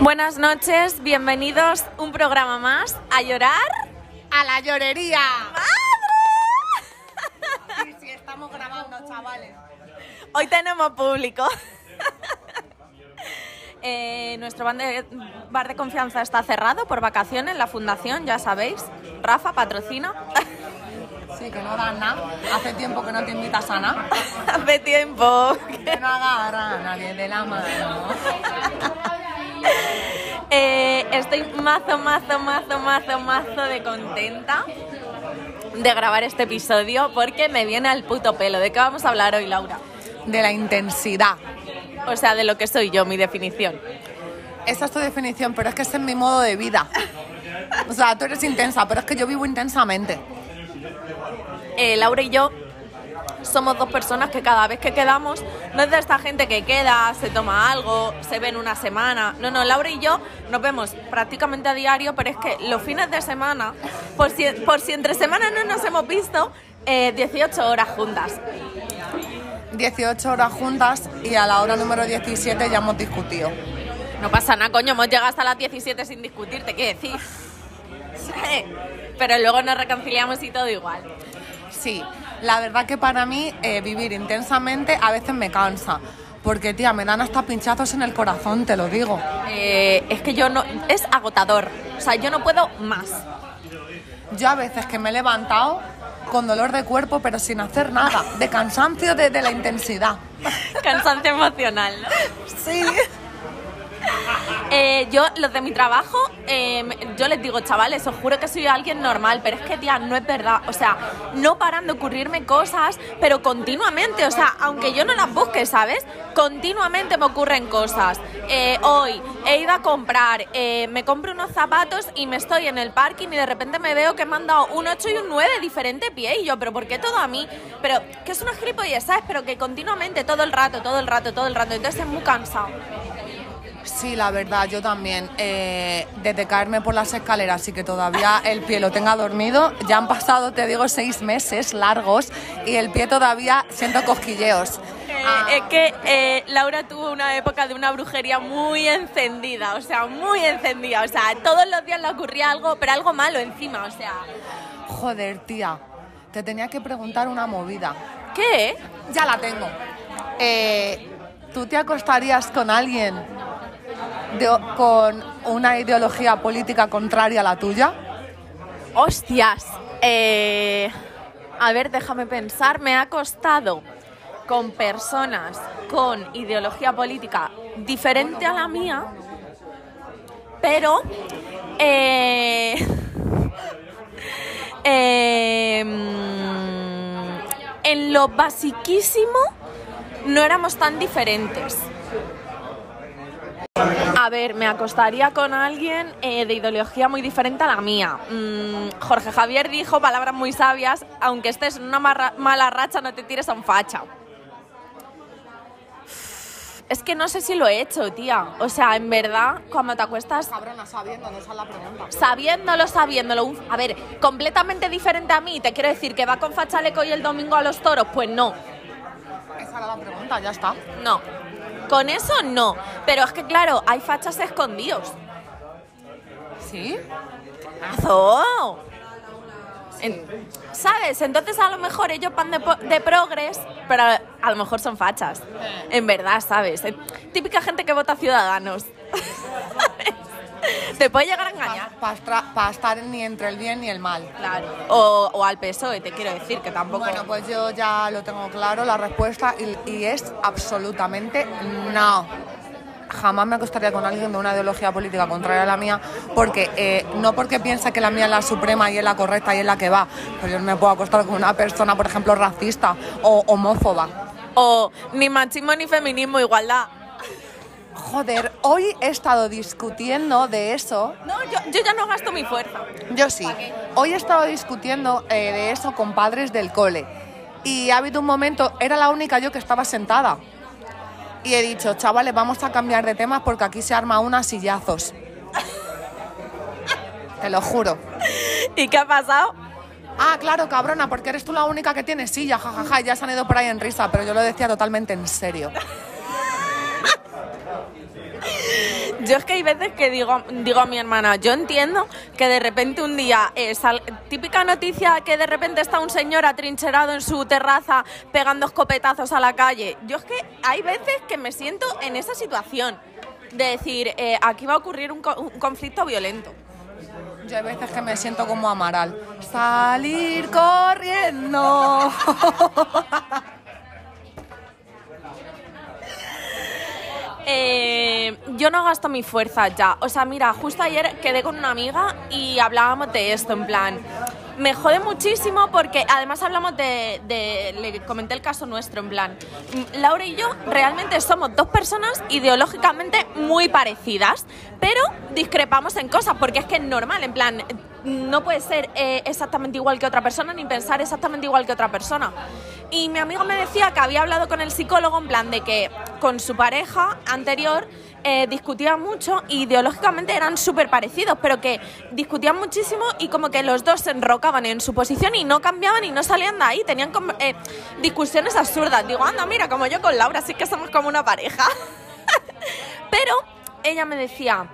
Buenas noches, bienvenidos un programa más a llorar. ¡A la llorería! Sí, sí, estamos grabando, chavales. Hoy tenemos público. Eh, nuestro bar de, bar de confianza está cerrado por vacaciones, la fundación, ya sabéis. Rafa patrocina. Sí, que no dan nada. Hace tiempo que no te invitas a nada. Hace tiempo. Que no agarra a nadie de la mano. Eh, estoy mazo, mazo, mazo, mazo, mazo de contenta de grabar este episodio porque me viene al puto pelo. ¿De qué vamos a hablar hoy, Laura? De la intensidad. O sea, de lo que soy yo, mi definición. Esa es tu definición, pero es que ese es mi modo de vida. O sea, tú eres intensa, pero es que yo vivo intensamente. Eh, Laura y yo somos dos personas que cada vez que quedamos, no es de esta gente que queda, se toma algo, se ven una semana. No, no, Laura y yo nos vemos prácticamente a diario, pero es que los fines de semana, por si, por si entre semanas no nos hemos visto, eh, 18 horas juntas. 18 horas juntas y a la hora número 17 ya hemos discutido. No pasa nada, coño, hemos llegado hasta las 17 sin discutir, te quiero decir. Sí. Pero luego nos reconciliamos y todo igual. Sí, la verdad que para mí eh, vivir intensamente a veces me cansa. Porque, tía, me dan hasta pinchazos en el corazón, te lo digo. Eh, es que yo no. Es agotador. O sea, yo no puedo más. Yo a veces que me he levantado con dolor de cuerpo, pero sin hacer nada, de cansancio de, de la intensidad. Cansancio emocional, ¿no? Sí. Eh, yo, los de mi trabajo, eh, yo les digo, chavales, os juro que soy alguien normal, pero es que, tía, no es verdad. O sea, no paran de ocurrirme cosas, pero continuamente. O sea, aunque yo no las busque, ¿sabes? Continuamente me ocurren cosas. Eh, hoy he ido a comprar, eh, me compro unos zapatos y me estoy en el parking y de repente me veo que me han dado un 8 y un 9 de diferente pie. Y yo, ¿pero por qué todo a mí? Pero que es una gilipollez, ¿sabes? Pero que continuamente, todo el rato, todo el rato, todo el rato. Entonces es muy cansado. Sí, la verdad, yo también. Eh, desde caerme por las escaleras y que todavía el pie lo tenga dormido, ya han pasado, te digo, seis meses largos y el pie todavía siento cosquilleos. Eh, Ah. Es que eh, Laura tuvo una época de una brujería muy encendida, o sea, muy encendida. O sea, todos los días le ocurría algo, pero algo malo encima, o sea. Joder, tía, te tenía que preguntar una movida. ¿Qué? Ya la tengo. Eh, ¿Tú te acostarías con alguien con una ideología política contraria a la tuya? Hostias. Eh, a ver, déjame pensar. Me ha costado con personas con ideología política diferente a la mía, pero eh, mm, en lo basiquísimo no éramos tan diferentes. A ver, me acostaría con alguien eh, de ideología muy diferente a la mía. Mm, Jorge Javier dijo palabras muy sabias, aunque estés en una marra- mala racha, no te tires a un facha. Es que no sé si lo he hecho, tía. O sea, en verdad, cuando te acuestas Cabrona, sabiendo, no esa es la pregunta. sabiéndolo, sabiéndolo, un- a ver, completamente diferente a mí, te quiero decir que va con fachaleco y el domingo a los toros, pues no, Esa era la pregunta, ya está. no. Con eso no. Pero es que claro, hay fachas escondidos. ¿Sí? ¡Azo! En- ¿Sabes? Entonces a lo mejor ellos van de, de progres, pero a lo mejor son fachas. En verdad, ¿sabes? Eh, Típica gente que vota Ciudadanos. Te puede llegar a engañar. Para estar ni entre el bien ni el mal. Claro. O, o al PSOE, te quiero decir, que tampoco... Bueno, pues yo ya lo tengo claro, la respuesta, y, y es absolutamente no. Jamás me acostaría con alguien de una ideología política contraria a la mía, porque eh, no porque piense que la mía es la suprema y es la correcta y es la que va, pero yo no me puedo acostar con una persona, por ejemplo, racista o homófoba. O ni machismo ni feminismo, igualdad. Joder, hoy he estado discutiendo de eso. No, yo, yo ya no gasto mi fuerza. Yo sí. Hoy he estado discutiendo eh, de eso con padres del cole. Y ha habido un momento, era la única yo que estaba sentada. Y he dicho, chavales, vamos a cambiar de temas porque aquí se arma unas sillazos. Te lo juro. ¿Y qué ha pasado? Ah, claro, cabrona, porque eres tú la única que tiene silla, jajaja, y ya se han ido por ahí en risa, pero yo lo decía totalmente en serio. Yo es que hay veces que digo, digo a mi hermana, yo entiendo que de repente un día, eh, sal- típica noticia que de repente está un señor atrincherado en su terraza pegando escopetazos a la calle. Yo es que hay veces que me siento en esa situación de decir, eh, aquí va a ocurrir un, co- un conflicto violento. Yo hay veces que me siento como Amaral. Salir corriendo. Eh, yo no gasto mi fuerza ya. O sea, mira, justo ayer quedé con una amiga y hablábamos de esto, en plan. Me jode muchísimo porque además hablamos de, de- Le comenté el caso nuestro, en plan. mm, Laura y yo realmente somos dos personas ideológicamente muy parecidas, pero discrepamos en cosas porque es que es normal, en plan. No puedes ser eh, exactamente igual que otra persona ni pensar exactamente igual que otra persona. Y mi amigo me decía que había hablado con el psicólogo en plan de que con su pareja anterior eh, discutían mucho ideológicamente eran súper parecidos, pero que discutían muchísimo y como que los dos se enrocaban en su posición y no cambiaban y no salían de ahí, tenían eh, discusiones absurdas. Digo, anda, mira, como yo con Laura, sí que somos como una pareja. pero ella me decía...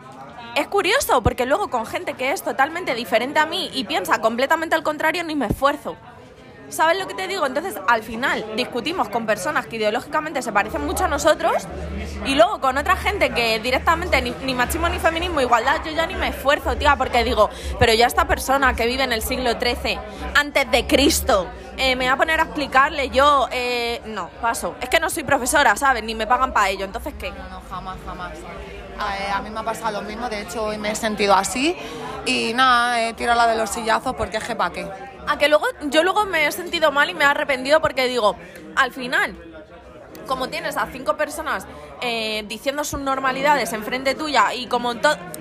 Es curioso porque luego con gente que es totalmente diferente a mí y piensa completamente al contrario ni me esfuerzo. ¿Sabes lo que te digo? Entonces, al final, discutimos con personas que ideológicamente se parecen mucho a nosotros y luego con otra gente que directamente ni, ni machismo ni feminismo, igualdad, yo ya ni me esfuerzo, tía, porque digo, pero ya esta persona que vive en el siglo XIII, antes de Cristo, eh, me voy a poner a explicarle yo, eh, no, paso. Es que no soy profesora, ¿sabes? Ni me pagan para ello, entonces, ¿qué? No, no, jamás, jamás. Eh, a mí me ha pasado lo mismo, de hecho hoy me he sentido así y nada, he tirado la de los sillazos porque es que pa' qué. A que luego, yo luego me he sentido mal y me he arrepentido porque digo, al final, como tienes a cinco personas eh, diciendo sus normalidades enfrente tuya y como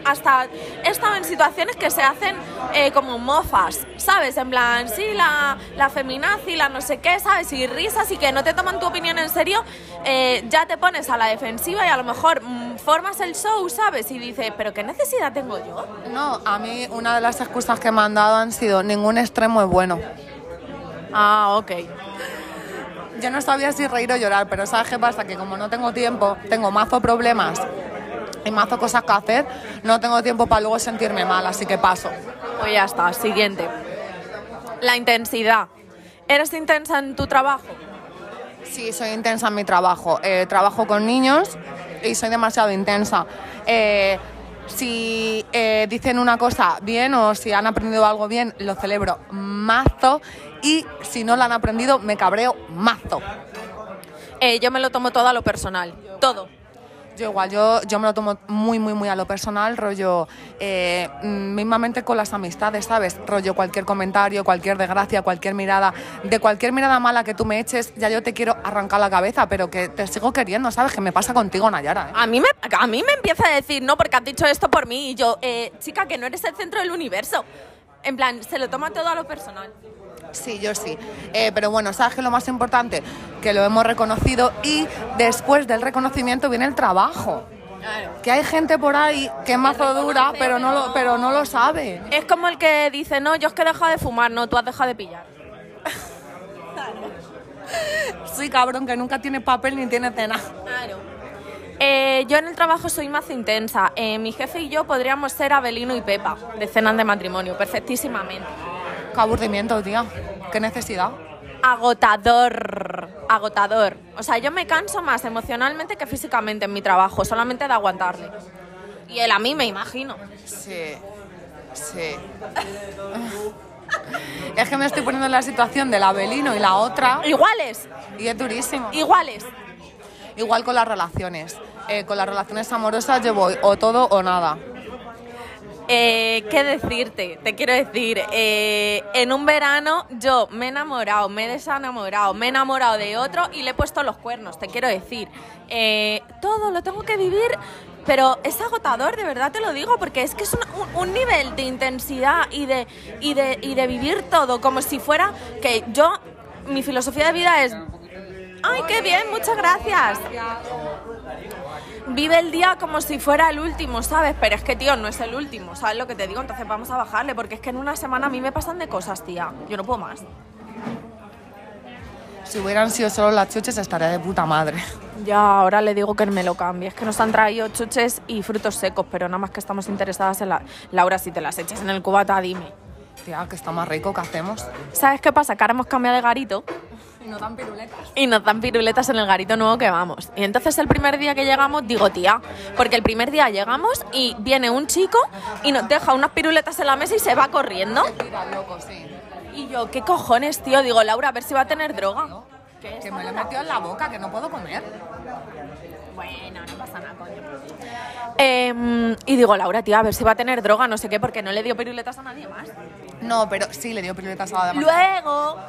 hasta he estado en situaciones que se hacen eh, como mofas, ¿sabes? En plan, sí, la, la feminazi, la no sé qué, ¿sabes? Y risas y que no te toman tu opinión en serio, eh, ya te pones a la defensiva y a lo mejor formas el show, ¿sabes? Y dices, ¿pero qué necesidad tengo yo? No, a mí una de las excusas que me han dado han sido ningún extremo es bueno. Ah, ok. Yo no sabía si reír o llorar, pero ¿sabes qué pasa? Que como no tengo tiempo, tengo mazo problemas y mazo cosas que hacer, no tengo tiempo para luego sentirme mal, así que paso. Pues ya está, siguiente. La intensidad. ¿Eres intensa en tu trabajo? Sí, soy intensa en mi trabajo. Eh, trabajo con niños y soy demasiado intensa. Eh, si eh, dicen una cosa bien o si han aprendido algo bien, lo celebro mazo. Y si no lo han aprendido, me cabreo mazo. Eh, yo me lo tomo todo a lo personal. Todo. Yo igual, yo, yo me lo tomo muy, muy, muy a lo personal, rollo, eh, mm, mismamente con las amistades, ¿sabes? Rollo, cualquier comentario, cualquier desgracia, cualquier mirada, de cualquier mirada mala que tú me eches, ya yo te quiero arrancar la cabeza, pero que te sigo queriendo, ¿sabes? Que me pasa contigo, Nayara, ¿eh? A mí, me, a mí me empieza a decir, no, porque has dicho esto por mí. Y yo, eh, chica, que no eres el centro del universo. En plan, se lo toma todo a lo personal. Sí, yo sí. Eh, pero bueno, ¿sabes qué es lo más importante? Que lo hemos reconocido y después del reconocimiento viene el trabajo. Que hay gente por ahí que es mazo dura, pero no lo, pero no lo sabe. Es como el que dice, no, yo es que he dejado de fumar, no, tú has dejado de pillar. Sí, cabrón, que nunca tiene papel ni tiene cena. Claro. Eh, yo en el trabajo soy más intensa. Eh, mi jefe y yo podríamos ser Abelino y Pepa, de cenas de matrimonio, perfectísimamente. Qué aburrimiento, tía. Qué necesidad. Agotador, agotador. O sea, yo me canso más emocionalmente que físicamente en mi trabajo, solamente de aguantarle. Y él a mí me imagino. Sí, sí. Es que me estoy poniendo en la situación del Abelino y la otra Iguales, y es durísimo. iguales. Igual con las relaciones. Eh, con las relaciones amorosas yo voy o todo o nada. Eh, ¿Qué decirte? Te quiero decir, eh, en un verano yo me he enamorado, me he desenamorado, me he enamorado de otro y le he puesto los cuernos, te quiero decir. Eh, todo lo tengo que vivir, pero es agotador, de verdad te lo digo, porque es que es un, un- un nivel de intensidad y de, y, de, y de vivir todo como si fuera que yo, mi filosofía de vida es, ay, qué bien, muchas gracias vive el día como si fuera el último, ¿sabes? Pero es que, tío, no es el último, ¿sabes lo que te digo? Entonces vamos a bajarle, porque es que en una semana a mí me pasan de cosas, tía. Yo no puedo más. Si hubieran sido solo las chuches estaría de puta madre. Ya, ahora le digo que me lo cambie. Es que nos han traído chuches y frutos secos, pero nada más que estamos interesadas en la... Laura, si te las echas en el cubata, dime. Tía, que está más rico, ¿qué hacemos? ¿Sabes qué pasa? Que ahora hemos cambiado de garito Y no dan piruletas. y nos dan piruletas en el garito nuevo que vamos. Y entonces el primer día que llegamos, digo, tía, porque el primer día llegamos y viene un chico y nos deja unas piruletas en la mesa y se va corriendo. Tira, loco, sí. Y yo, ¿qué cojones, tío? Digo, Laura, a ver si va a tener droga. Que me lo he metido en la boca, que no puedo comer. Bueno, no pasa nada, coño. Em, y digo, Laura, tía, a ver si va a tener droga, no sé qué, porque no le dio piruletas a nadie más. No, pero sí le dio piruletas a la demás. Luego,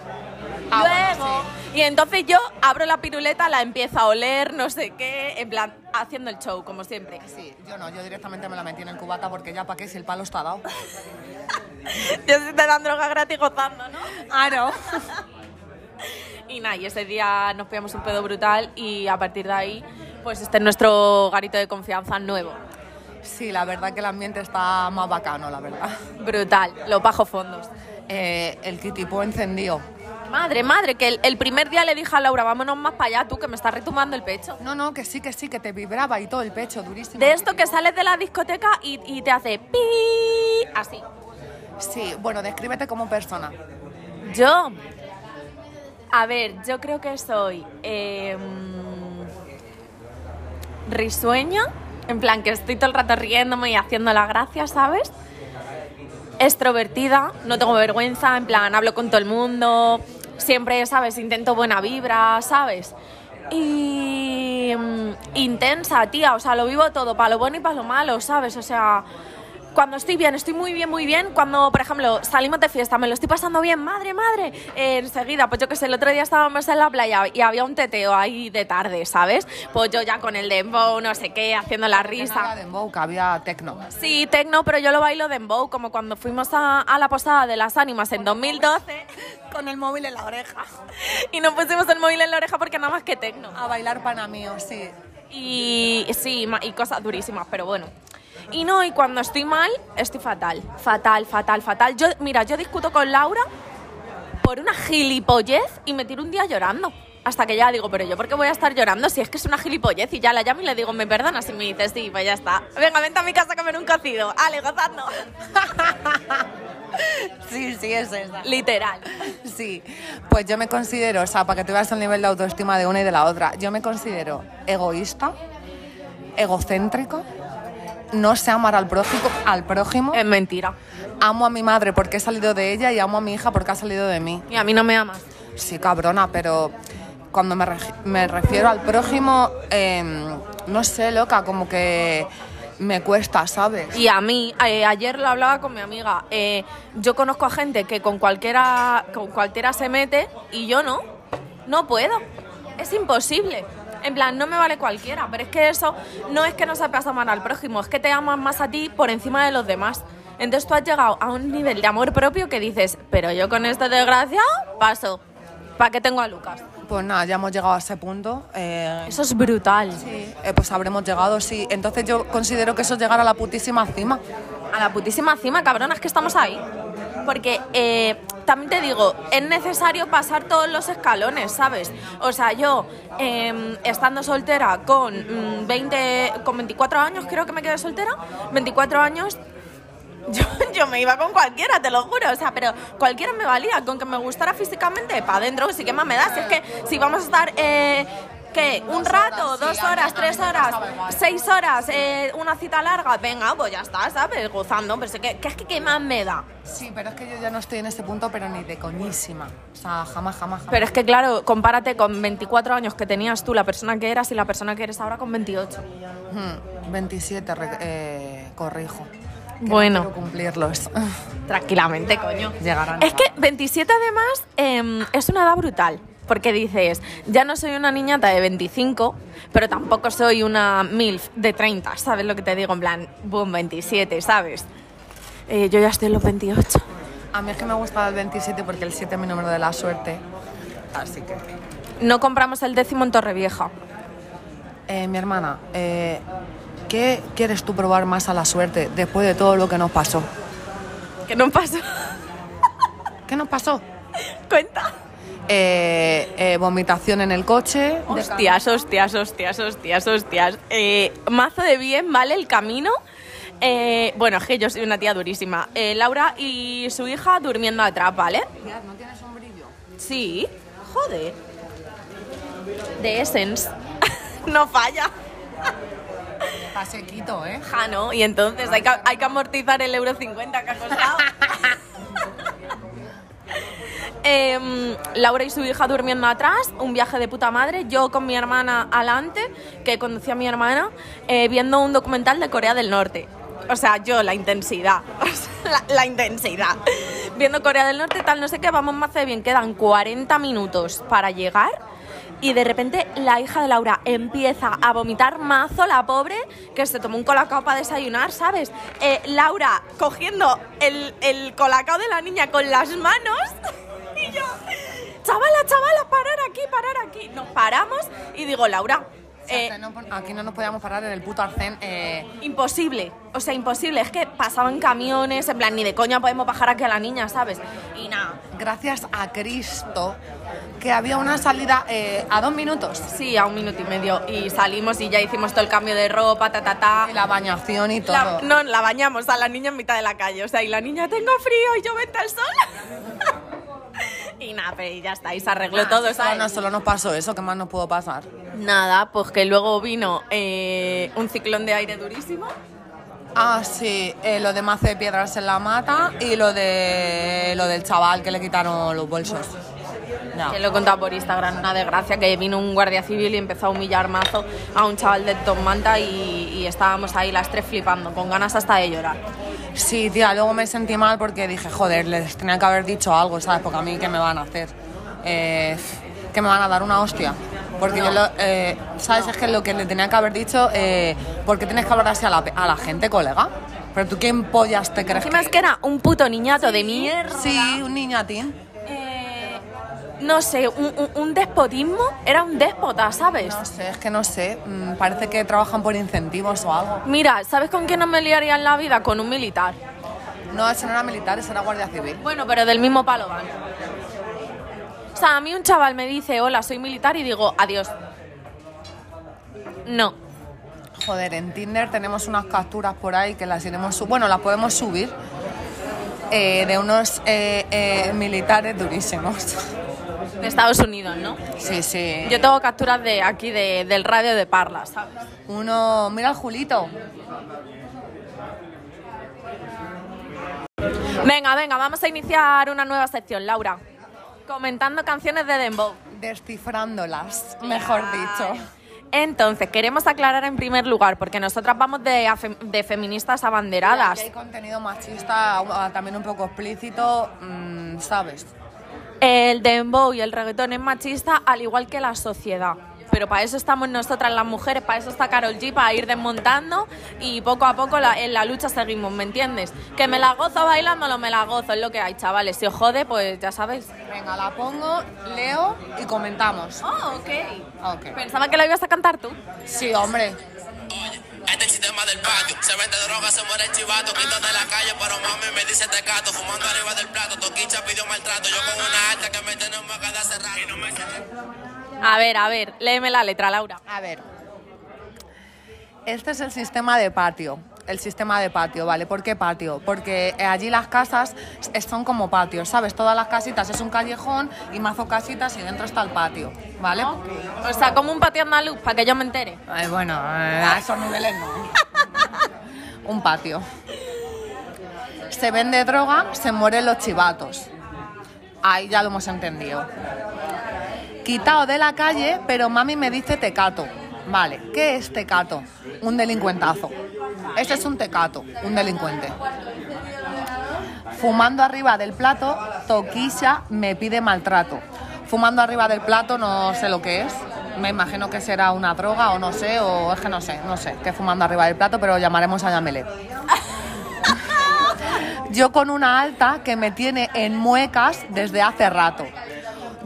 Ah, luego. Y entonces yo abro la piruleta, la empiezo a oler, no sé qué, en plan, haciendo el show, como siempre. Sí, yo no, yo directamente me la metí en el cubata porque ya para qué si el palo está dado. Yo si te dan droga gratis gozando, ¿no? Claro. Y nada, y ese día nos pillamos un pedo brutal y a partir de ahí, pues este es nuestro garito de confianza nuevo. Sí, la verdad que el ambiente está más bacano, la verdad. Brutal, los bajos fondos. Eh, el kitipo encendido. Madre, madre, que el, el primer día le dije a Laura, vámonos más para allá, tú que me estás retumbando el pecho. No, no, que sí, que sí, que te vibraba y todo el pecho, durísimo. De esto que sales de la discoteca y, y te hace pi así. Sí, bueno, descríbete como persona. Yo, a ver, yo creo que soy em, risueña, en plan que estoy todo el rato riéndome y haciendo la gracia, ¿sabes? Extrovertida, no tengo vergüenza, en plan hablo con todo el mundo, siempre, ¿sabes? Intento buena vibra, ¿sabes? Y mm, intensa, tía, o sea, lo vivo todo, para lo bueno y para lo malo, ¿sabes? O sea, cuando estoy bien, estoy muy bien, muy bien. Cuando, por ejemplo, salimos de fiesta, me lo estoy pasando bien, madre, madre. eh, enseguida, pues yo que sé, el otro día estábamos en la playa y había un teteo ahí de tarde, ¿sabes? Pues yo ya con el dembow, no sé qué, haciendo la no risa. era dembow, que había tecno. Sí, tecno, pero yo lo bailo dembow, como cuando fuimos a, a la posada de las ánimas en 2012 Con el móvil en la oreja. y nos pusimos el móvil en la oreja porque nada más que tecno. A bailar panamío, sí. Y sí, y cosas durísimas, pero bueno. Y no, y cuando estoy mal, estoy fatal. Fatal, fatal, fatal. Yo, mira, yo discuto con Laura por una gilipollez y me tiro un día llorando. Hasta que ya digo, pero yo por qué voy a estar llorando si es que es una gilipollez y ya la llamo y le digo, me perdonas y me dice, sí, pues ya está. Venga, vente a mi casa a comer un cocido. Ale, gozando. Sí, sí, es esa. Literal. Sí, pues yo me considero, o sea, para que te veas el nivel de autoestima de una y de la otra, yo me considero egoísta, egocéntrica, no sé amar al prójimo, al prójimo, Es mentira. amo a mi madre porque he salido de ella y amo a mi hija porque ha salido de mí. Y a mí no me amas. Sí, cabrona, pero cuando me, me refiero al prójimo, em, no sé, loca, como que me cuesta, ¿sabes? Y a mí, eh, ayer lo hablaba con mi amiga, eh, yo conozco a gente que con cualquiera, con cualquiera se mete y yo no, no puedo, es imposible. En plan, no me vale cualquiera, pero es que eso no es que no sepas amar al prójimo, es que te amas más a ti por encima de los demás. Entonces tú has llegado a un nivel de amor propio que dices, pero yo con este desgraciado paso. ¿Para qué tengo a Lucas? Pues nada, ya hemos llegado a ese punto. eh, Eso es brutal. sí, eh, pues habremos llegado, sí. Entonces yo considero que eso es llegar a la putísima cima. A la putísima cima, cabrona, es que estamos ahí. Porque eh, también te digo, es necesario pasar todos los escalones, ¿sabes? O sea, yo eh, estando soltera con mm, 20, con 24 años, creo que me quedé soltera, 24 años, yo, yo me iba con cualquiera, te lo juro. O sea, pero cualquiera me valía, con que me gustara físicamente, para adentro, sí que más me da. Si es que si vamos a estar, eh, ¿qué? Un rato, dos horas, tres horas, seis horas, eh, una cita larga, venga, pues ya está, ¿sabes? Gozando, pero es que, que es que ¿qué más me da? Sí, pero es que yo ya no estoy en ese punto, pero ni de coñísima. O sea, jamás, jamás, jamás. Pero es que, claro, compárate con 24 años que tenías tú, la persona que eras y la persona que eres ahora con 28. Hmm, 27, re- eh, corrijo. Que no Bueno. quiero cumplirlos. Tranquilamente, coño. Llegarán. Es que 27 además em, es una edad brutal. Porque dices, ya no soy una niñata de 25, pero tampoco soy una MILF de 30, ¿sabes lo que te digo? En plan, boom, 27, ¿sabes? Eh, yo ya estoy en los 28. A mí es que me gusta el 27 porque el 7 es mi número de la suerte. Así que. No compramos el décimo en Torrevieja. Eh, mi hermana, eh, ¿qué quieres tú probar más a la suerte después de todo lo que nos pasó? ¿Qué no pasa? ¿Qué nos pasó? Cuenta. Eh, eh, vomitación en el coche. Hostias, hostias, hostias, hostias, hostias. Eh, mazo de bien, ¿vale? El camino. Eh, bueno, es que yo soy una tía durísima. Eh, Laura y su hija durmiendo atrás, ¿vale? ¿No tienes un brillo? Sí. Joder. De Essence. no falla. Está sequito, ¿eh? Ja, ¿no? Y entonces hay que, hay que amortizar el euro 50 que ha costado. Em, Laura y su hija durmiendo atrás, un viaje de puta madre, yo con mi hermana alante, que conducía a mi hermana, eh, viendo un documental de Corea del Norte. O sea, yo, la intensidad, la, la intensidad. Viendo Corea del Norte, tal, no sé qué, vamos más de bien, quedan 40 minutos para llegar y de repente la hija de Laura empieza a vomitar mazo, la pobre, que se tomó un colacao para desayunar, ¿sabes? Eh, Laura cogiendo el, el colacao de la niña con las manos yo, chavala, chavala, parar aquí, parar aquí. Nos paramos y digo, Laura, eh, no aquí no nos podíamos parar en el puto arcén. eh, imposible, o sea, imposible. Es que pasaban camiones, en plan, ni de coña podemos bajar aquí a la niña, ¿sabes? Y nada. gracias a Cristo que había una salida eh, a dos minutos. Sí, a un minuto y medio. Y salimos y ya hicimos todo el cambio de ropa, ta, ta, ta. Y la bañación y todo. La- no, la bañamos a la niña en mitad de la calle. O sea, y la niña, tengo frío y yo vente al sol. y nada, pero ya está, y se arregló todo, ¿sabes? no, solo nos pasó eso, ¿qué más nos pudo pasar? Nada, pues que luego vino eh, un ciclón de aire durísimo. Ah, sí, eh, lo de mazo de piedras en la mata y lo de lo del chaval que le quitaron los bolsos. Ya. Que lo he contado por Instagram, una desgracia, que vino un guardia civil y empezó a humillar mazo a un chaval de Tom Manta y, y estábamos ahí las tres flipando, con ganas hasta de llorar. Sí, tía, luego me sentí mal porque dije, joder, les tenía que haber dicho algo, ¿sabes? Porque a mí, ¿qué me van a hacer? Eh, que me van a dar una hostia. Porque yo, lo, eh, ¿sabes? Es que lo que le tenía que haber dicho, eh, ¿por qué tienes que hablar así a la, a la gente, colega? Pero tú, ¿quién pollas te crees Encima es que era un puto niñato de mierda. Sí, un niñatín. No sé, un, despotismo, era un déspota, ¿sabes? No sé, es que no sé. mm, parece que trabajan por incentivos o algo. Mira, ¿sabes con quién no me liaría en la vida? Con un militar. No, ese no era militar, ese era guardia civil. Bueno, pero del mismo palo van. O sea, a mí un chaval me dice, hola, soy militar, y digo, adiós. No. Joder, en Tinder tenemos unas capturas por ahí que las iremos Bueno, las podemos subir. eh, de unos eh, eh, militares durísimos. De Estados Unidos, ¿no? Sí, sí. Yo tengo capturas de aquí, de- del radio de Parla, ¿sabes? Uno. Mira al Julito. Venga, venga, vamos a iniciar una nueva sección, Laura. Comentando canciones de Dembow. Descifrándolas, mejor dicho. Entonces, queremos aclarar en primer lugar, porque nosotras vamos de, de feministas abanderadas. hay contenido machista, ah, también un poco explícito, mm, ¿sabes? El dembow y el reggaetón es machista, al igual que la sociedad. Pero para eso estamos nosotras las mujeres, para eso está Carol G, para ir desmontando y poco a poco la- en la lucha seguimos, ¿me entiendes? Que me la gozo bailándolo, me la gozo, es lo que hay, chavales. Si os jode, pues ya sabéis. Venga, la pongo, leo y comentamos. Oh, ok. Ok. Pensaba que lo ibas a cantar tú. Sí, hombre. Este es el sistema del patio. Se vende droga, se muere el chivato. Quito de la calle, pero mami me dice tecato. Fumando arriba del plato. Toquicha pidió maltrato. Yo con una alta que me tiene de hace rato. Y no me A ver, a ver, léeme la letra, Laura. A ver. Este es el sistema de patio. El sistema de patio, ¿vale? ¿Por qué patio? Porque eh, allí las casas son como patios, ¿sabes? Todas las casitas es un callejón y mazo casitas y dentro está el patio, ¿vale? O sea, como un patio andaluz, para que yo me entere. Bueno, eh, a esos niveles no. un patio. Se vende droga, se mueren los chivatos. Ahí ya lo hemos entendido. Quitado de la calle, pero mami me dice tecato. Vale, ¿qué es tecato? Un delincuentazo. Ese es un tecato, un delincuente. Fumando arriba del plato, Toquisha me pide maltrato. Fumando arriba del plato no sé lo que es. Me imagino que será una droga o no sé, o es que no sé, no sé, que fumando arriba del plato, pero llamaremos a Yamele. Yo con una alta que me tiene en muecas desde hace rato.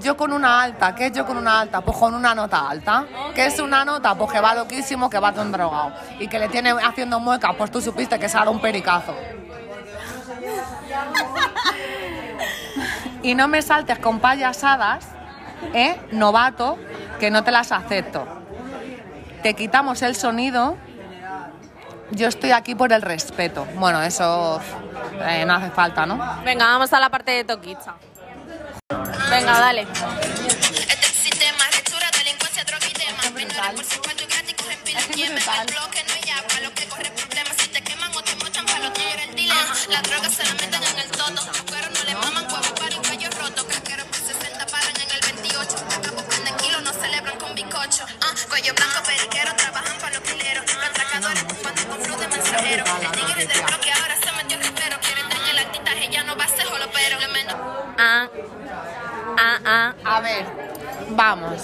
Yo con una alta, ¿qué es yo con una alta? Pues con una nota alta. ¿Qué es una nota? Pues que va loquísimo, que va todo drogado. Y que le tiene haciendo muecas, pues tú supiste que se ha dado un pericazo. Y no me saltes con payasadas, ¿eh? Novato, que no te las acepto. Te quitamos el sonido. Yo estoy aquí por el respeto. Bueno, eso eh, no hace falta, ¿no? Venga, vamos a la parte de Toquicha. Venga, dale. Este es el sistema, rechura, delincuencia, droga y demás. Menores por su cuarto y gratis cogen pila y queman. Al bloque no hay agua, los que problemas. Si te queman o te mochan, para los que era el dilema. Las drogas se la meten en el. Vamos.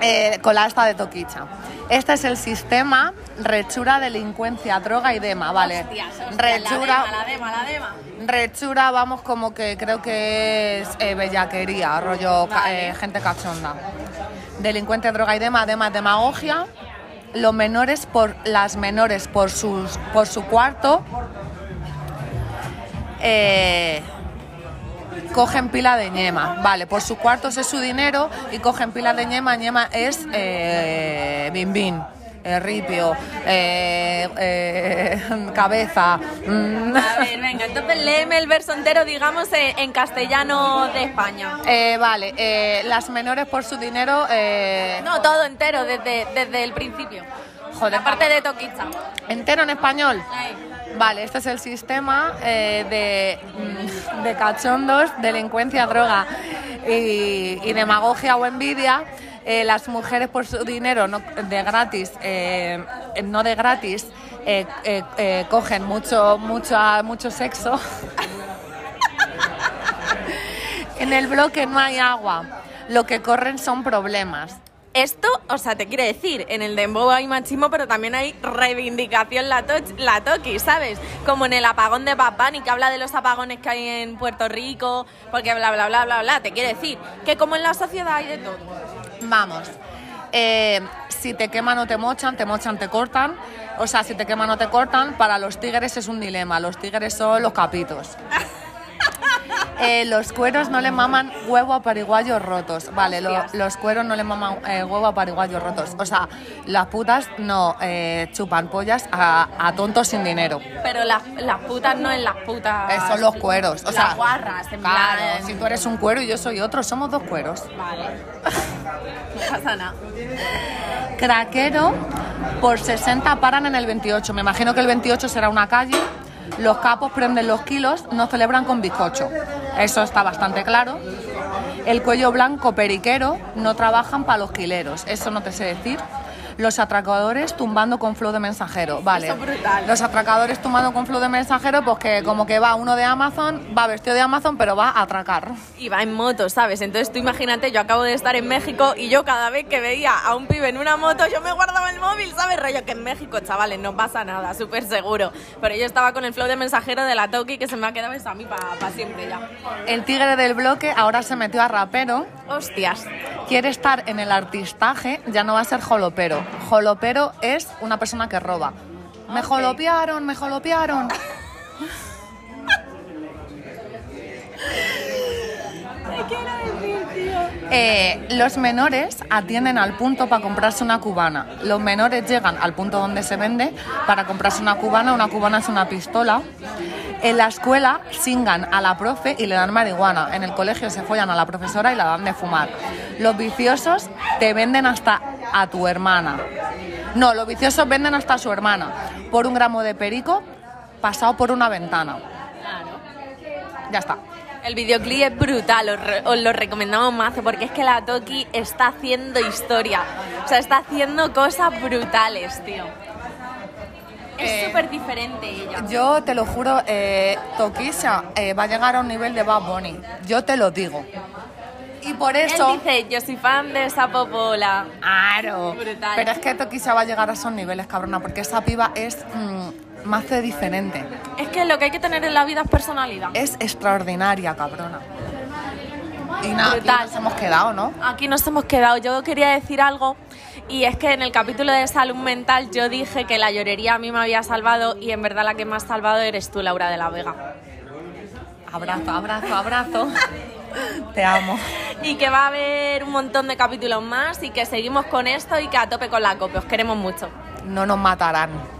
Eh, con la esta de Toquicha. Este es el sistema rechura, delincuencia, droga y dema, ¿vale? Hostias, rechura, La dema, la dema, la dema. rechura, vamos, como que creo que es eh, bellaquería, rollo Vale. eh, gente cachonda. Delincuencia, droga y dema, dema, demagogia. Los menores por las menores por sus por su cuarto. Eh, cogen pila de ñema. Vale, por su cuartos es su dinero y cogen pila de ñema. ñema es eh, bim bim, eh, ripio, eh, eh, cabeza. mm, A ver, venga, entonces léeme el verso entero, digamos, en, en castellano de España. eh, vale, eh, las menores por su dinero. eh, No, todo entero, desde, desde el principio. Joder, La parte de Toquicha. entero en español. Ahí. Vale, este es el sistema eh, de, mm, de cachondos, delincuencia, droga y, demagogia o envidia. Eh, las mujeres por su dinero no, de gratis, eh, no de gratis, eh, eh, cogen mucho, mucho, mucho sexo. en el bloque no hay agua. Lo que corren son problemas. Esto, o sea, te quiere decir, en el dembow hay machismo, pero también hay reivindicación la, toch- la toki, ¿sabes? Como en el apagón de Bunny, que habla de los apagones que hay en Puerto Rico, porque bla, bla, bla, bla, bla. Te quiere decir que como en la sociedad hay de todo. Vamos. Eh, si te queman o te mochan, te mochan, te cortan. O sea, si te queman o te cortan, para los tigres es un dilema. Los tigres son los capitos. Eh, los cueros no le maman huevo a pariguayos rotos. Vale, lo- los cueros no le maman eh, huevo a pariguayos rotos. O sea, las putas no eh, chupan pollas a, a tontos sin dinero. Pero las, las putas no en las putas. Son los cueros. O las sea, guarras, en claro, plan. si tú eres un cuero y yo soy otro, somos dos cueros. Vale. No pasa nada. Craquero, por 60 paran en el 28. Me imagino que el 28 será una calle. Los capos prenden los kilos, no celebran con bizcocho. Eso está bastante claro. El cuello blanco periquero no trabajan para los quileros. Eso no te sé decir. Los atracadores tumbando con flow de mensajero. Vale. Eso es brutal. Los atracadores tumbando con flow de mensajero, pues que como que va uno de Amazon, va vestido de Amazon, pero va a atracar. Y va en moto, ¿sabes? Entonces tú imagínate, yo acabo de estar en México y yo cada vez que veía a un pibe en una moto, yo me guardaba el móvil, ¿sabes? Rollo que en México, chavales, no pasa nada, súper seguro. Pero yo estaba con el flow de mensajero de la Toki que se me ha quedado eso a mí para siempre ya. El tigre del bloque ahora se metió a rapero. Hostias. quiere estar en el artistaje, ya no va a ser jolopero. Jolopero es una persona que roba. Me Ok. jolopearon, me jolopearon. Eh, los menores atienden al punto para comprarse una cubana. Los menores llegan al punto donde se vende para comprarse una cubana. Una cubana es una pistola. En la escuela singan a la profe y le dan marihuana. En el colegio se follan a la profesora y la dan de fumar. Los viciosos te venden hasta a tu hermana. No, los viciosos venden hasta a su hermana. Por un gramo de perico pasado por una ventana. Ya está. El videoclip es brutal, os, re- os lo recomendamos mazo porque es que la Toki está haciendo historia. O sea, está haciendo cosas brutales, tío. Es Eh, súper diferente ella. Yo te lo juro, eh, Tokisha eh, va a llegar a un nivel de Bad Bunny. Yo te lo digo. Y por eso... Él dice, yo soy fan de esa popola. Claro. Brutal. Pero es que Tokisha va a llegar a esos niveles, cabrona, porque esa piba es mm, más de diferente. Es que lo que hay que tener en la vida es personalidad. Es extraordinaria, cabrona. Y nada, aquí nos hemos quedado, ¿no? Aquí nos hemos quedado. Yo quería decir algo y es que en el capítulo de salud mental yo dije que la llorería a mí me había salvado y en verdad la que me has salvado eres tú, Laura de la Vega. Abrazo, abrazo, abrazo. Te amo. Y que va a haber un montón de capítulos más y que seguimos con esto y que a tope con la copia. Os queremos mucho. No nos matarán.